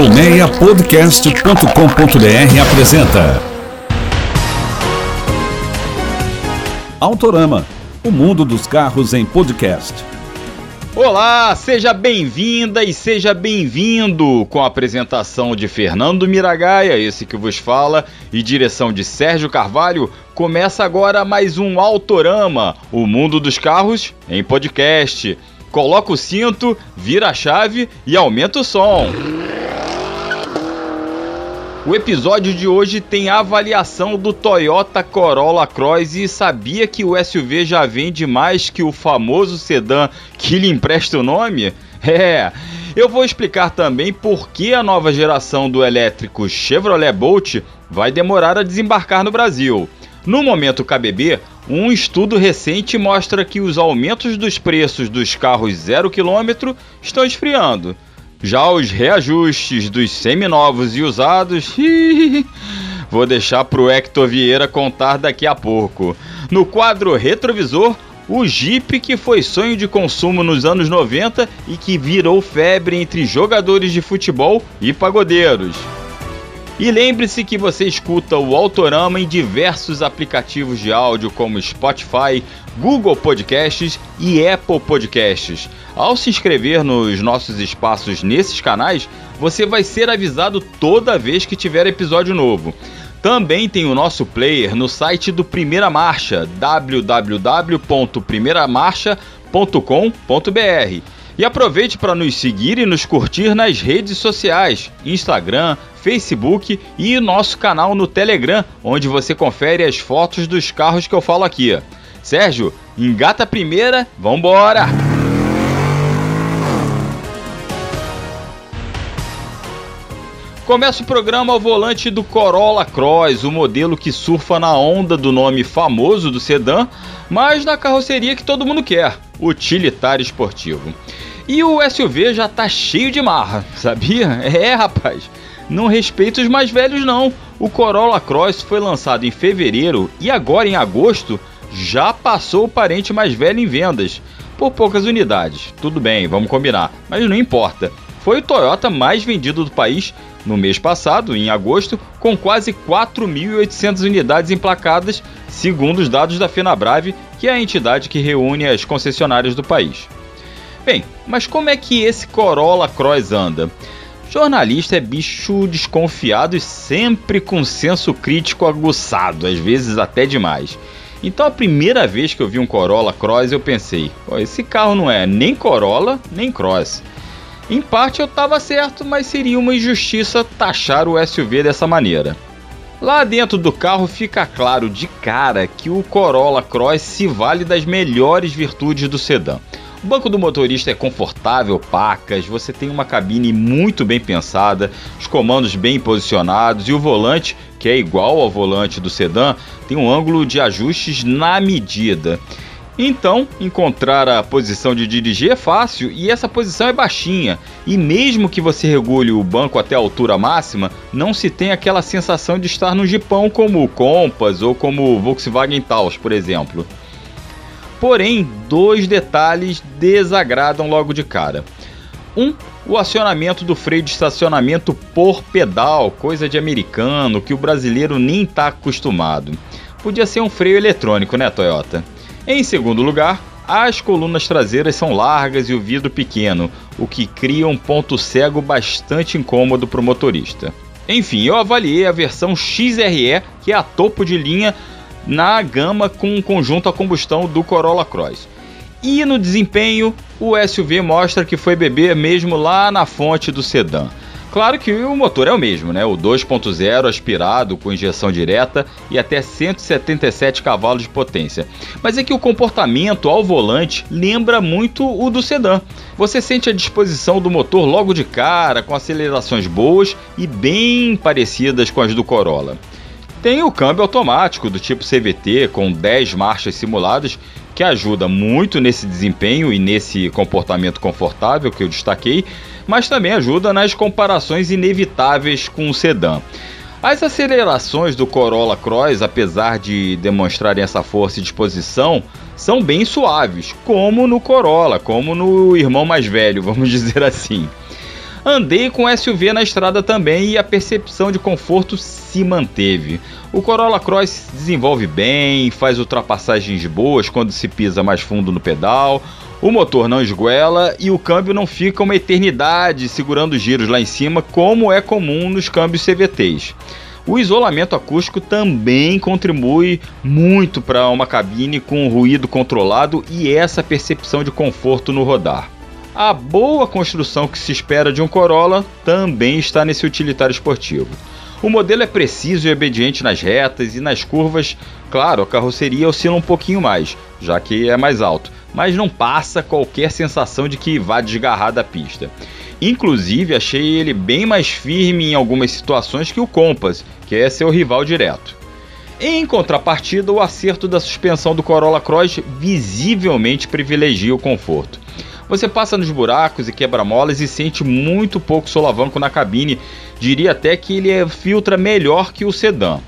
Colmeiapodcast.com.br apresenta Autorama, o mundo dos carros em podcast. Olá, seja bem-vinda e seja bem-vindo com a apresentação de Fernando Miragaia, esse que vos fala, e direção de Sérgio Carvalho. Começa agora mais um Autorama, o mundo dos carros em podcast. Coloca o cinto, vira a chave e aumenta o som. O episódio de hoje tem avaliação do Toyota Corolla Cross e sabia que o SUV já vende mais que o famoso sedã que lhe empresta o nome? É, eu vou explicar também por que a nova geração do elétrico Chevrolet Bolt vai demorar a desembarcar no Brasil. No momento KBB, um estudo recente mostra que os aumentos dos preços dos carros zero quilômetro estão esfriando. Já os reajustes dos seminovos e usados, vou deixar pro Hector Vieira contar daqui a pouco. No quadro retrovisor, o Jeep que foi sonho de consumo nos anos 90 e que virou febre entre jogadores de futebol e pagodeiros. E lembre-se que você escuta o Autorama em diversos aplicativos de áudio como Spotify, Google Podcasts e Apple Podcasts. Ao se inscrever nos nossos espaços nesses canais, você vai ser avisado toda vez que tiver episódio novo. Também tem o nosso player no site do Primeira Marcha, www.primeiramarcha.com.br. E aproveite para nos seguir e nos curtir nas redes sociais: Instagram, Facebook e nosso canal no Telegram, onde você confere as fotos dos carros que eu falo aqui. Sérgio, engata a primeira, vambora! Começa o programa ao volante do Corolla Cross, o modelo que surfa na onda do nome famoso do sedã, mas na carroceria que todo mundo quer, utilitário esportivo. E o SUV já tá cheio de marra, sabia? É, rapaz. Não respeita os mais velhos não. O Corolla Cross foi lançado em fevereiro e agora em agosto já passou o parente mais velho em vendas, por poucas unidades. Tudo bem, vamos combinar, mas não importa. Foi o Toyota mais vendido do país no mês passado, em agosto, com quase 4.800 unidades emplacadas, segundo os dados da Fenabrave, que é a entidade que reúne as concessionárias do país. Bem, mas como é que esse Corolla Cross anda? Jornalista é bicho desconfiado e sempre com senso crítico aguçado, às vezes até demais. Então a primeira vez que eu vi um Corolla Cross eu pensei, esse carro não é nem Corolla nem Cross. Em parte eu estava certo, mas seria uma injustiça taxar o SUV dessa maneira. Lá dentro do carro fica claro de cara que o Corolla Cross se vale das melhores virtudes do sedã. O banco do motorista é confortável, pacas, você tem uma cabine muito bem pensada, os comandos bem posicionados e o volante, que é igual ao volante do sedã, tem um ângulo de ajustes na medida. Então, encontrar a posição de dirigir é fácil e essa posição é baixinha. E mesmo que você regule o banco até a altura máxima, não se tem aquela sensação de estar no jipão como o Compass ou como o Volkswagen Taos, por exemplo. Porém, dois detalhes desagradam logo de cara. Um, o acionamento do freio de estacionamento por pedal, coisa de americano que o brasileiro nem está acostumado. Podia ser um freio eletrônico, né, Toyota? Em segundo lugar, as colunas traseiras são largas e o vidro pequeno, o que cria um ponto cego bastante incômodo para o motorista. Enfim, eu avaliei a versão XRE, que é a topo de linha na gama com um conjunto a combustão do Corolla Cross. E no desempenho, o SUV mostra que foi beber mesmo lá na fonte do sedã. Claro que o motor é o mesmo, né? O 2.0 aspirado com injeção direta e até 177 cavalos de potência. Mas é que o comportamento ao volante lembra muito o do sedã. Você sente a disposição do motor logo de cara, com acelerações boas e bem parecidas com as do Corolla. Tem o câmbio automático do tipo CVT com 10 marchas simuladas, que ajuda muito nesse desempenho e nesse comportamento confortável que eu destaquei, mas também ajuda nas comparações inevitáveis com o sedã. As acelerações do Corolla Cross, apesar de demonstrarem essa força e disposição, são bem suaves, como no Corolla, como no irmão mais velho, vamos dizer assim. Andei com SUV na estrada também e a percepção de conforto se manteve. O Corolla Cross desenvolve bem, faz ultrapassagens boas quando se pisa mais fundo no pedal, o motor não esguela e o câmbio não fica uma eternidade segurando os giros lá em cima, como é comum nos câmbios CVTs. O isolamento acústico também contribui muito para uma cabine com ruído controlado e essa percepção de conforto no rodar. A boa construção que se espera de um Corolla também está nesse utilitário esportivo. O modelo é preciso e obediente nas retas e nas curvas. Claro, a carroceria oscila um pouquinho mais, já que é mais alto, mas não passa qualquer sensação de que vá desgarrar da pista. Inclusive, achei ele bem mais firme em algumas situações que o Compass, que é seu rival direto. Em contrapartida, o acerto da suspensão do Corolla Cross visivelmente privilegia o conforto. Você passa nos buracos e quebra-molas e sente muito pouco solavanco na cabine, diria até que ele é, filtra melhor que o sedã.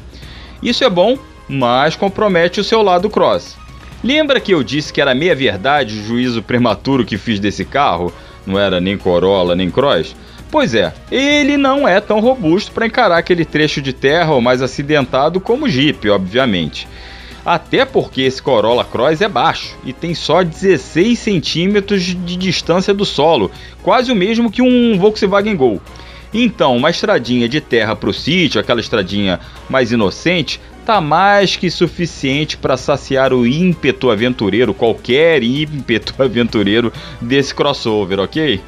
Isso é bom, mas compromete o seu lado cross. Lembra que eu disse que era meia verdade o juízo prematuro que fiz desse carro? não era nem Corolla nem Cross? Pois é, ele não é tão robusto para encarar aquele trecho de terra ou mais acidentado como o Jeep, obviamente. Até porque esse Corolla Cross é baixo e tem só 16 centímetros de distância do solo, quase o mesmo que um Volkswagen Gol. Então, uma estradinha de terra para o sítio, aquela estradinha mais inocente, tá mais que suficiente para saciar o ímpeto aventureiro, qualquer ímpeto aventureiro desse crossover, ok?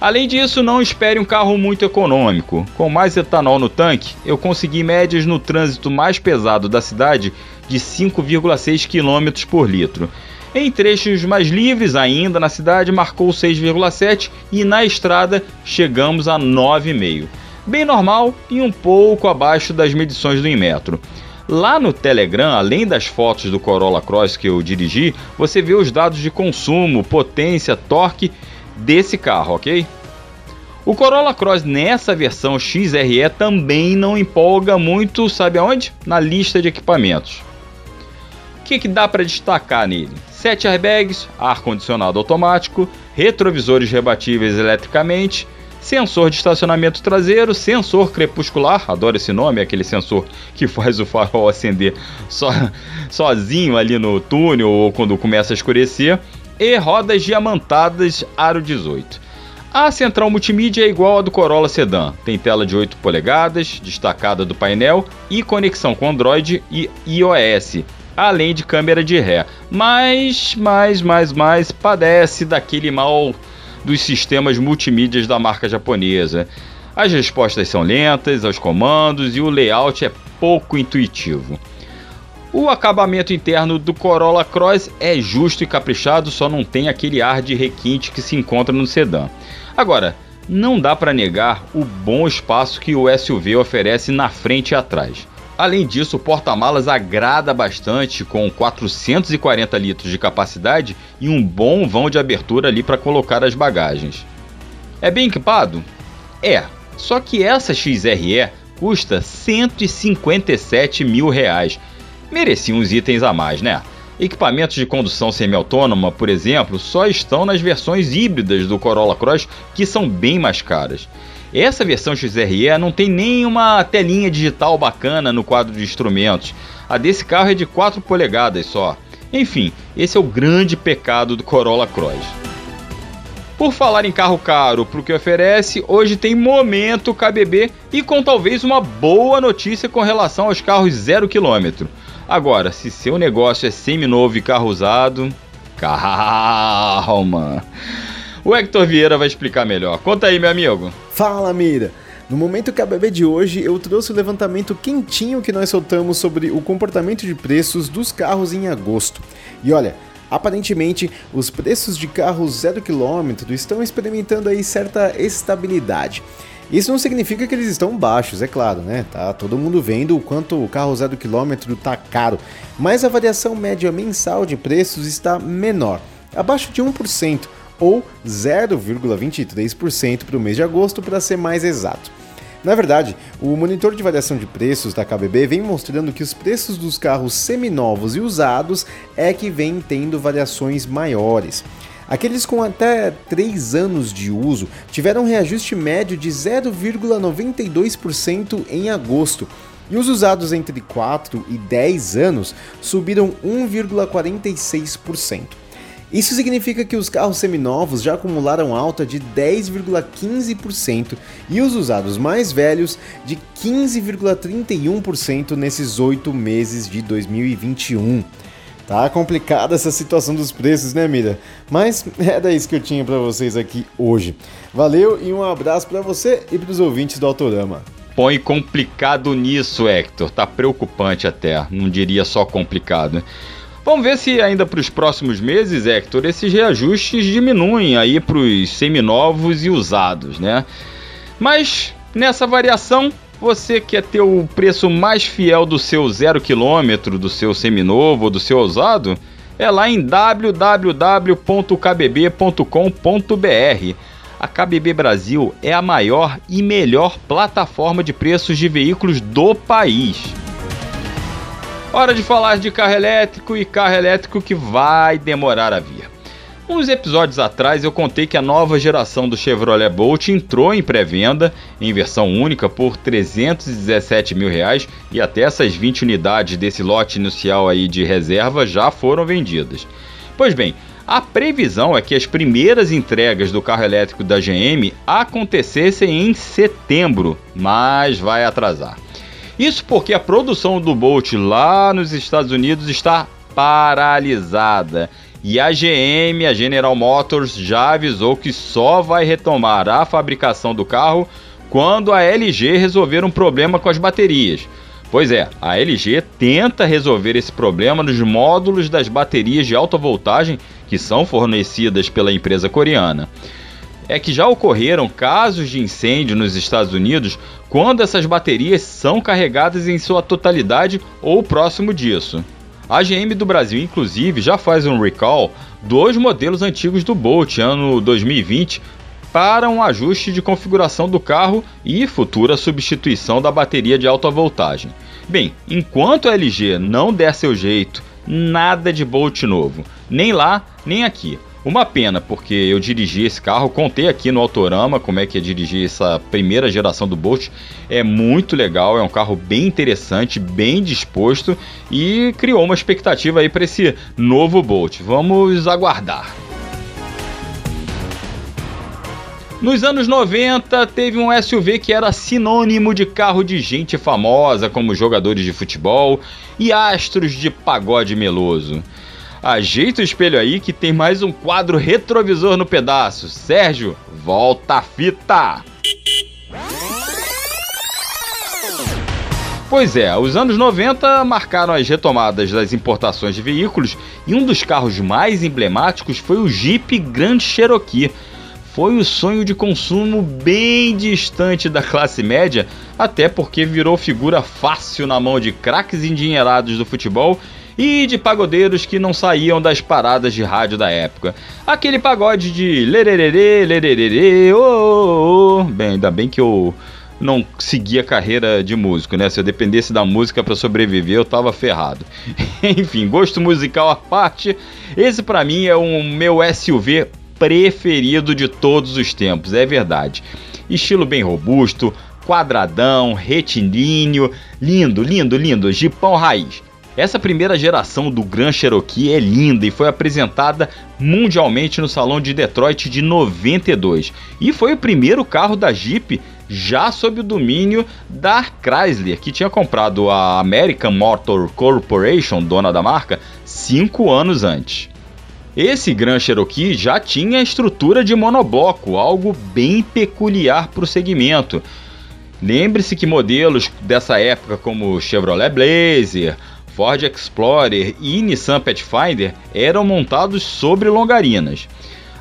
Além disso, não espere um carro muito econômico. Com mais etanol no tanque, eu consegui médias no trânsito mais pesado da cidade de 5,6 km por litro. Em trechos mais livres ainda na cidade marcou 6,7 e na estrada chegamos a 9,5 bem normal e um pouco abaixo das medições do Inmetro. Lá no Telegram, além das fotos do Corolla Cross que eu dirigi, você vê os dados de consumo, potência, torque desse carro, ok? O Corolla Cross nessa versão XRE também não empolga muito, sabe aonde? Na lista de equipamentos. O que, que dá para destacar nele? 7 airbags, ar-condicionado automático, retrovisores rebatíveis eletricamente, sensor de estacionamento traseiro, sensor crepuscular, adoro esse nome, é aquele sensor que faz o farol acender so, sozinho ali no túnel ou quando começa a escurecer, e rodas diamantadas aro 18. A central multimídia é igual à do Corolla Sedan, tem tela de 8 polegadas, destacada do painel e conexão com Android e iOS, além de câmera de ré. Mas, mais, mais, mais, padece daquele mal dos sistemas multimídias da marca japonesa. As respostas são lentas aos comandos e o layout é pouco intuitivo. O acabamento interno do Corolla Cross é justo e caprichado, só não tem aquele ar de requinte que se encontra no sedã. Agora, não dá para negar o bom espaço que o SUV oferece na frente e atrás. Além disso, o porta-malas agrada bastante, com 440 litros de capacidade e um bom vão de abertura ali para colocar as bagagens. É bem equipado? É, só que essa XRE custa 157 mil reais. Merecia uns itens a mais, né? Equipamentos de condução semi-autônoma, por exemplo, só estão nas versões híbridas do Corolla Cross, que são bem mais caras. Essa versão XRE não tem nenhuma telinha digital bacana no quadro de instrumentos. A desse carro é de 4 polegadas só. Enfim, esse é o grande pecado do Corolla Cross. Por falar em carro caro para o que oferece, hoje tem momento KBB e com talvez uma boa notícia com relação aos carros zero quilômetro. Agora, se seu negócio é semi-novo e carro usado, calma. O Hector Vieira vai explicar melhor. Conta aí, meu amigo. Fala, Mira! No momento KBB de hoje, eu trouxe o levantamento quentinho que nós soltamos sobre o comportamento de preços dos carros em agosto. E olha, aparentemente os preços de carros zero quilômetro estão experimentando aí certa estabilidade. Isso não significa que eles estão baixos, é claro, né? Tá todo mundo vendo o quanto o carro zero quilômetro tá caro, mas a variação média mensal de preços está menor, abaixo de 1%, ou 0,23% para o mês de agosto, para ser mais exato. Na verdade, o monitor de variação de preços da KBB vem mostrando que os preços dos carros seminovos e usados é que vem tendo variações maiores. Aqueles com até 3 anos de uso tiveram um reajuste médio de 0,92% em agosto, e os usados entre 4 e 10 anos subiram 1,46%. Isso significa que os carros seminovos já acumularam alta de 10,15% e os usados mais velhos de 15,31% nesses oito meses de 2021. Tá complicada essa situação dos preços, né, Mira? Mas era isso que eu tinha para vocês aqui hoje. Valeu e um abraço para você e para os ouvintes do Autorama. Põe complicado nisso, Hector. Tá preocupante até. Não diria só complicado. Vamos ver se ainda para os próximos meses, Hector, esses reajustes diminuem aí para os seminovos e usados, né? Mas nessa variação você quer ter o preço mais fiel do seu zero quilômetro, do seu seminovo ou do seu usado? É lá em www.kbb.com.br. A KBB Brasil é a maior e melhor plataforma de preços de veículos do país. Hora de falar de carro elétrico e carro elétrico que vai demorar a vir. Uns episódios atrás eu contei que a nova geração do Chevrolet Bolt entrou em pré-venda em versão única por 317 mil reais e até essas 20 unidades desse lote inicial aí de reserva já foram vendidas. Pois bem, a previsão é que as primeiras entregas do carro elétrico da GM acontecessem em setembro, mas vai atrasar. Isso porque a produção do Bolt lá nos Estados Unidos está paralisada e a GM, a General Motors, já avisou que só vai retomar a fabricação do carro quando a LG resolver um problema com as baterias. Pois é, a LG tenta resolver esse problema nos módulos das baterias de alta voltagem que são fornecidas pela empresa coreana. É que já ocorreram casos de incêndio nos Estados Unidos quando essas baterias são carregadas em sua totalidade ou próximo disso. A GM do Brasil, inclusive, já faz um recall dos modelos antigos do Bolt ano 2020 para um ajuste de configuração do carro e futura substituição da bateria de alta voltagem. Bem, enquanto a LG não der seu jeito, nada de Bolt novo, nem lá nem aqui. Uma pena, porque eu dirigi esse carro, contei aqui no Autorama como é que é dirigir essa primeira geração do Bolt. É muito legal, é um carro bem interessante, bem disposto e criou uma expectativa aí para esse novo Bolt. Vamos aguardar. Nos anos 90, teve um SUV que era sinônimo de carro de gente famosa, como jogadores de futebol e astros de pagode meloso. Ajeita o espelho aí que tem mais um quadro retrovisor no pedaço. Sérgio, volta a fita! Pois é, os anos 90 marcaram as retomadas das importações de veículos e um dos carros mais emblemáticos foi o Jeep Grand Cherokee. Foi o sonho de consumo bem distante da classe média, até porque virou figura fácil na mão de craques endinheirados do futebol e de pagodeiros que não saíam das paradas de rádio da época. Aquele pagode de lererê, lererê, oh, oh, oh. Bem, ainda bem que eu não seguia carreira de músico, né? Se eu dependesse da música para sobreviver, eu tava ferrado. Enfim, gosto musical à parte, esse para mim é o meu SUV preferido de todos os tempos, é verdade. Estilo bem robusto, quadradão, retilíneo, lindo, lindo, lindo, jipão raiz. Essa primeira geração do Grand Cherokee é linda e foi apresentada mundialmente no Salão de Detroit de 92 e foi o primeiro carro da Jeep já sob o domínio da Chrysler, que tinha comprado a American Motor Corporation, dona da marca, cinco anos antes. Esse Grand Cherokee já tinha estrutura de monobloco, algo bem peculiar para o segmento. Lembre-se que modelos dessa época como Chevrolet Blazer, Ford Explorer e Nissan Pathfinder eram montados sobre longarinas.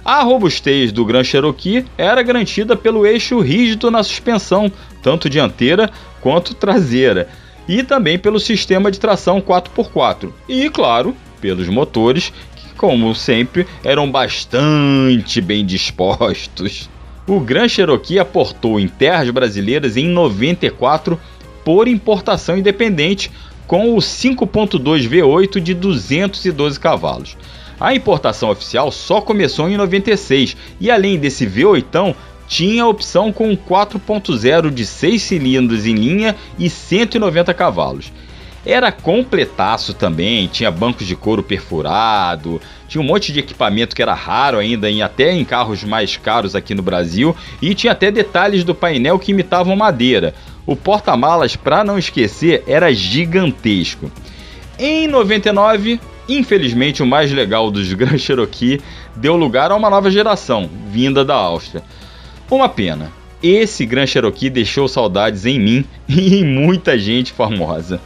A robustez do Grand Cherokee era garantida pelo eixo rígido na suspensão, tanto dianteira quanto traseira, e também pelo sistema de tração 4x4, e, claro, pelos motores, que, como sempre, eram bastante bem dispostos. O Grand Cherokee aportou em terras brasileiras em 94 por importação independente, com o 5.2 V8 de 212 cavalos. A importação oficial só começou em 96 e além desse V8, tinha a opção com 4.0 de 6 cilindros em linha e 190 cavalos. Era completaço também, tinha bancos de couro perfurado, tinha um monte de equipamento que era raro ainda, em, até em carros mais caros aqui no Brasil, e tinha até detalhes do painel que imitavam madeira. O porta-malas, para não esquecer, era gigantesco. Em 99, infelizmente o mais legal dos Grand Cherokee deu lugar a uma nova geração, vinda da Áustria. Uma pena. Esse Grand Cherokee deixou saudades em mim e em muita gente famosa.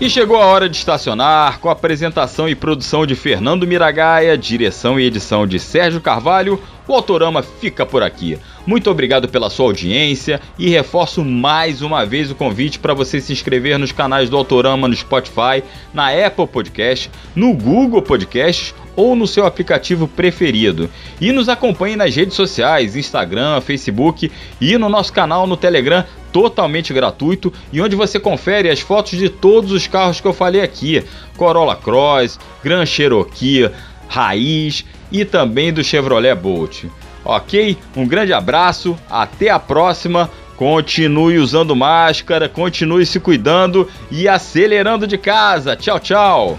E chegou a hora de estacionar com a apresentação e produção de Fernando Miragaia, direção e edição de Sérgio Carvalho. O Autorama fica por aqui. Muito obrigado pela sua audiência e reforço mais uma vez o convite para você se inscrever nos canais do Autorama no Spotify, na Apple Podcast, no Google Podcasts ou no seu aplicativo preferido. E nos acompanhe nas redes sociais, Instagram, Facebook e no nosso canal no Telegram, totalmente gratuito e onde você confere as fotos de todos os carros que eu falei aqui: Corolla Cross, Grand Cherokee, Raiz e também do Chevrolet Bolt. Ok? Um grande abraço, até a próxima. Continue usando máscara, continue se cuidando e acelerando de casa. Tchau, tchau!